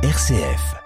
RCF.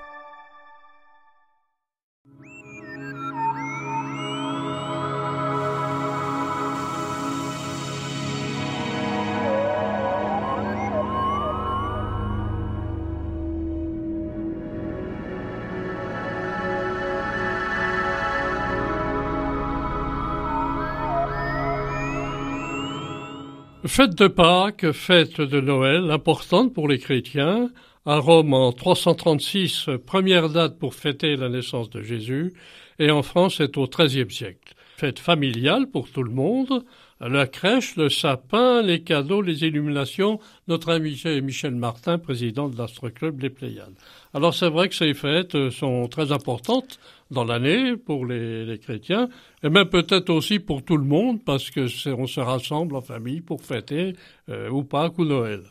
Fête de Pâques, fête de Noël, importante pour les chrétiens. À Rome en 336, première date pour fêter la naissance de Jésus, et en France c'est au XIIIe siècle. Fête familiale pour tout le monde, la crèche, le sapin, les cadeaux, les illuminations, notre ami Michel Martin, président de l'Astroclub Les Pléiades. Alors c'est vrai que ces fêtes sont très importantes dans l'année pour les, chrétiens, et même peut-être aussi pour tout le monde, parce que on se rassemble en famille pour fêter euh, ou Pâques ou Noël.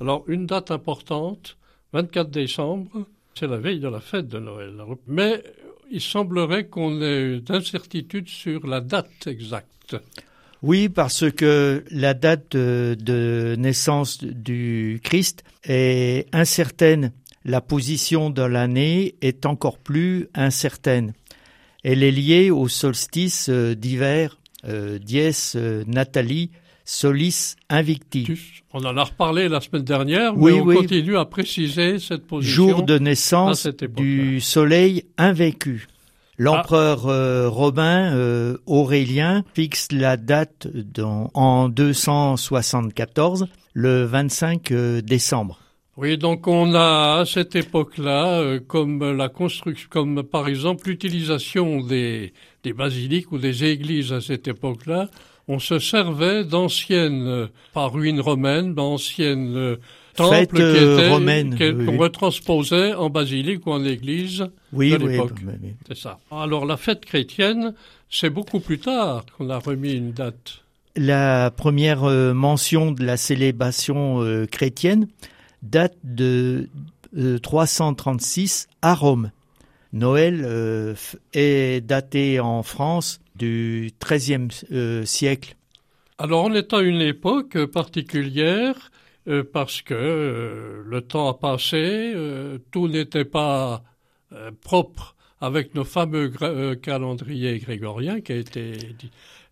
Alors une date importante, 24 décembre, c'est la veille de la fête de Noël. Mais il semblerait qu'on ait d'incertitude sur la date exacte. Oui, parce que la date de, naissance du Christ est incertaine. La position de l'année est encore plus incertaine. Elle est liée au solstice euh, d'hiver, euh, dies euh, natali solis invicti. On en a reparlé la semaine dernière, mais on continue à préciser cette position. Jour de naissance du soleil invaincu. L'empereur euh, Romain euh, Aurélien fixe la date dans, en 274, le 25 euh, décembre. Oui, donc on a à cette époque-là, comme la construction, comme par exemple l'utilisation des, des basiliques ou des églises à cette époque-là, on se servait d'anciennes, par ruines romaines, d'anciennes temple qui euh, qu'on retransposait en basilique ou en église oui, de l'époque. c'est ça. Alors la fête chrétienne, c'est beaucoup plus tard qu'on a remis une date. La première euh, mention de la célébration euh, chrétienne date de 336 à Rome. Noël est daté en France du XIIIe siècle. Alors on est à une époque particulière euh, parce que euh, le temps a passé, euh, tout n'était pas propre avec nos fameux calendriers grégoriens qui a été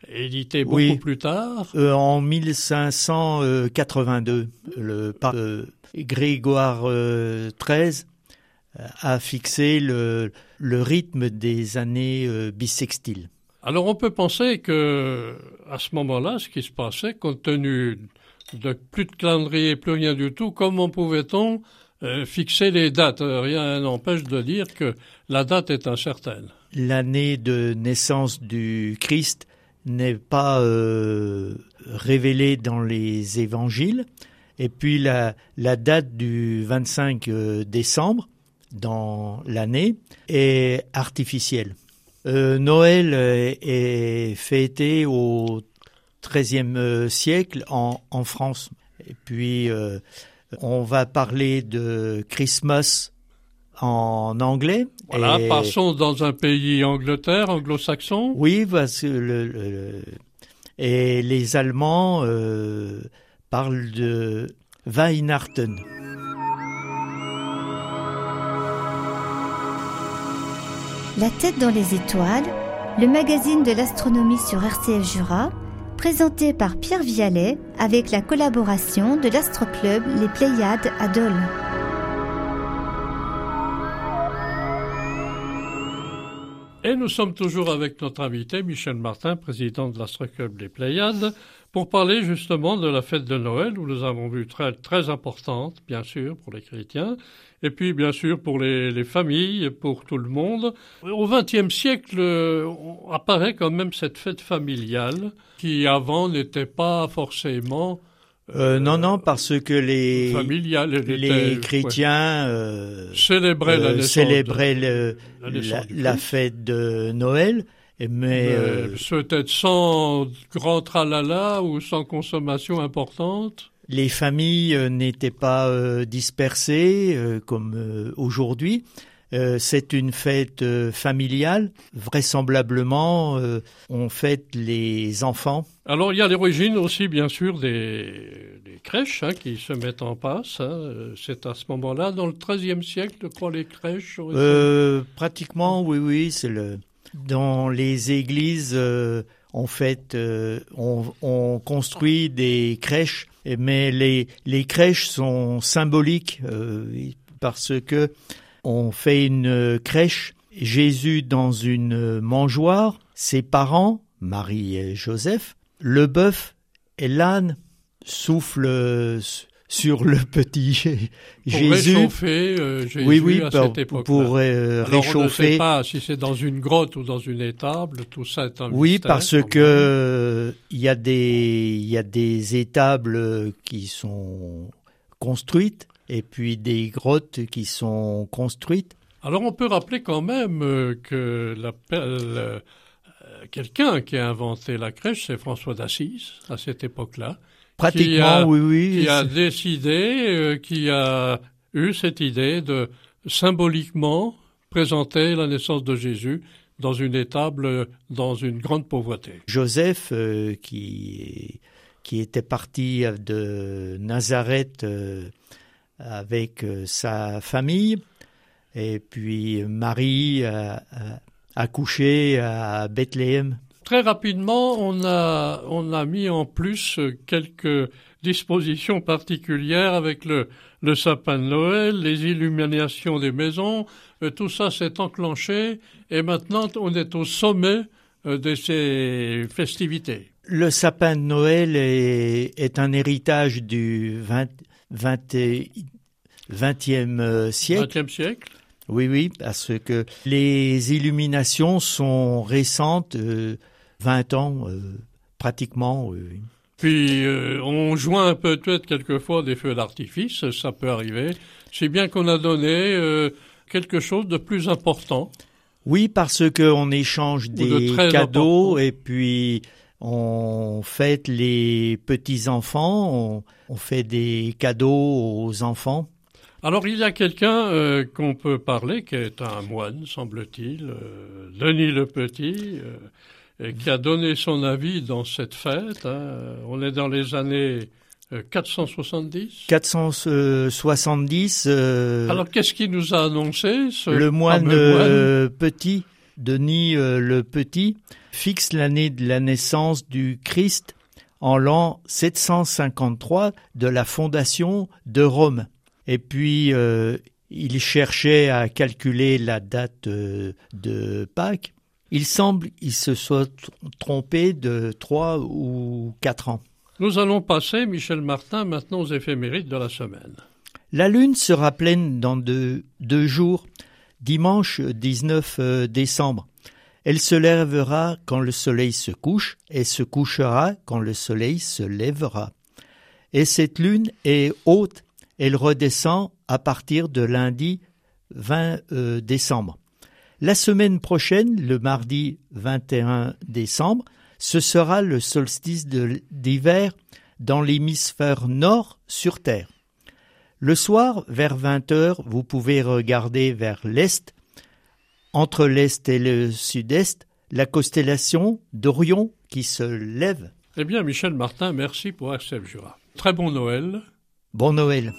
édité beaucoup plus tard. en 1582, le pape Grégoire XIII a fixé le, le rythme des années bissextiles. Alors on peut penser que à ce moment-là, ce qui se passait, compte tenu de plus de calendrier, plus rien du tout, comment pouvait-on euh, fixer les dates? Rien n'empêche de dire que la date est incertaine. L'année de naissance du Christ n'est pas euh, révélée dans les évangiles. Et puis la, date du 25 euh, décembre dans l'année est artificielle. Noël est fêté au XIIIe euh, siècle en, en, France. Et puis, euh, on va parler de Christmas en anglais. Voilà, passons dans un pays Angleterre, anglo-saxon. Oui, parce que le, et les Allemands euh, parlent de Weihnachten. La tête dans les étoiles, le magazine de l'astronomie sur RCF Jura présenté par Pierre Vialet avec la collaboration de l'Astroclub Les Pléiades à Dole. Et nous sommes toujours avec notre invité Michel Martin, président de l'Astroclub Les Pléiades, pour parler justement de la fête de Noël, où nous avons vu très, très importante, bien sûr, pour les chrétiens, et puis bien sûr pour les, familles, pour tout le monde. Au XXe siècle euh, apparaît quand même cette fête familiale qui avant n'était pas forcément euh, non, non, parce que les, les chrétiens euh, célébraient, la, célébraient la, fête de Noël, mais peut-être sans grand tralala ou sans consommation importante. Les familles euh, n'étaient pas euh, dispersées euh, comme aujourd'hui. c'est une fête familiale. Vraisemblablement, on fête les enfants Alors il y a l'origine aussi bien sûr des, des crèches hein, qui se mettent en place. Hein. C'est à ce moment-là, dans le XIIIe siècle, je crois, les crèches. Euh, pratiquement, oui, oui. C'est le dans les églises. Euh, en fait, euh, on, on, construit des crèches, mais les, les crèches sont symboliques euh, parce que on fait une crèche, Jésus dans une mangeoire, ses parents, Marie et Joseph, le bœuf et l'âne soufflent sur le petit Jésus. Pour réchauffer euh, Jésus oui, oui, à cette époque Pour euh, réchauffer. On ne sait pas si c'est dans une grotte ou dans une étable, tout ça est un Oui, parce que il y a des il y a des étables qui sont construites et puis des grottes qui sont construites. Alors on peut rappeler quand même euh, que la, euh, quelqu'un qui a inventé la crèche, c'est François d'Assise à cette époque-là. Pratiquement, oui, oui. Qui a décidé, euh, qui a eu cette idée de symboliquement présenter la naissance de Jésus dans une étable, dans une grande pauvreté. Joseph, euh, qui, qui était parti de Nazareth euh, avec sa famille, et puis Marie a, a accouché à Bethléem. Très rapidement, on a, on a mis en plus quelques dispositions particulières avec le, le sapin de Noël, les illuminations des maisons, euh, tout ça s'est enclenché et maintenant on est au sommet euh, de ces festivités. Le sapin de Noël est, est un héritage du 20, 20, 20e siècle. 20e siècle. Oui, oui, parce que les illuminations sont récentes. Euh, 20 ans, euh, pratiquement. Puis euh, on joint peut-être quelquefois des feux d'artifice, ça peut arriver. C'est bien qu'on a donné euh, quelque chose de plus important. Oui, parce qu'on échange des cadeaux et puis on fête les petits-enfants, on, on, fait des cadeaux aux enfants. Alors il y a quelqu'un qu'on peut parler qui est un moine, semble-t-il, Denis le Petit et qui a donné son avis dans cette fête. Hein. On est dans les années 470 euh, 470. Euh, Alors qu'est-ce qui nous a annoncé ce Le moine, euh, Petit, Denis le Petit, fixe l'année de la naissance du Christ en l'an 753 de la fondation de Rome. Et puis, il cherchait à calculer la date de Pâques il semble qu'il se soit trompé de trois ou quatre ans. Nous allons passer, Michel Martin, maintenant aux éphémérides de la semaine. La lune sera pleine dans deux, deux jours, dimanche 19 euh, décembre. Elle se lèvera quand le soleil se couche et se couchera quand le soleil se lèvera. Et cette lune est haute, elle redescend à partir de lundi 20 euh, décembre. La semaine prochaine, le mardi 21 décembre, ce sera le solstice d'hiver dans l'hémisphère nord sur Terre. Le soir, vers 20 heures, vous pouvez regarder vers l'est, entre l'est et le sud-est, la constellation d'Orion qui se lève. Eh bien, Michel Martin, merci pour SF Jura. Très bon Noël. Bon Noël.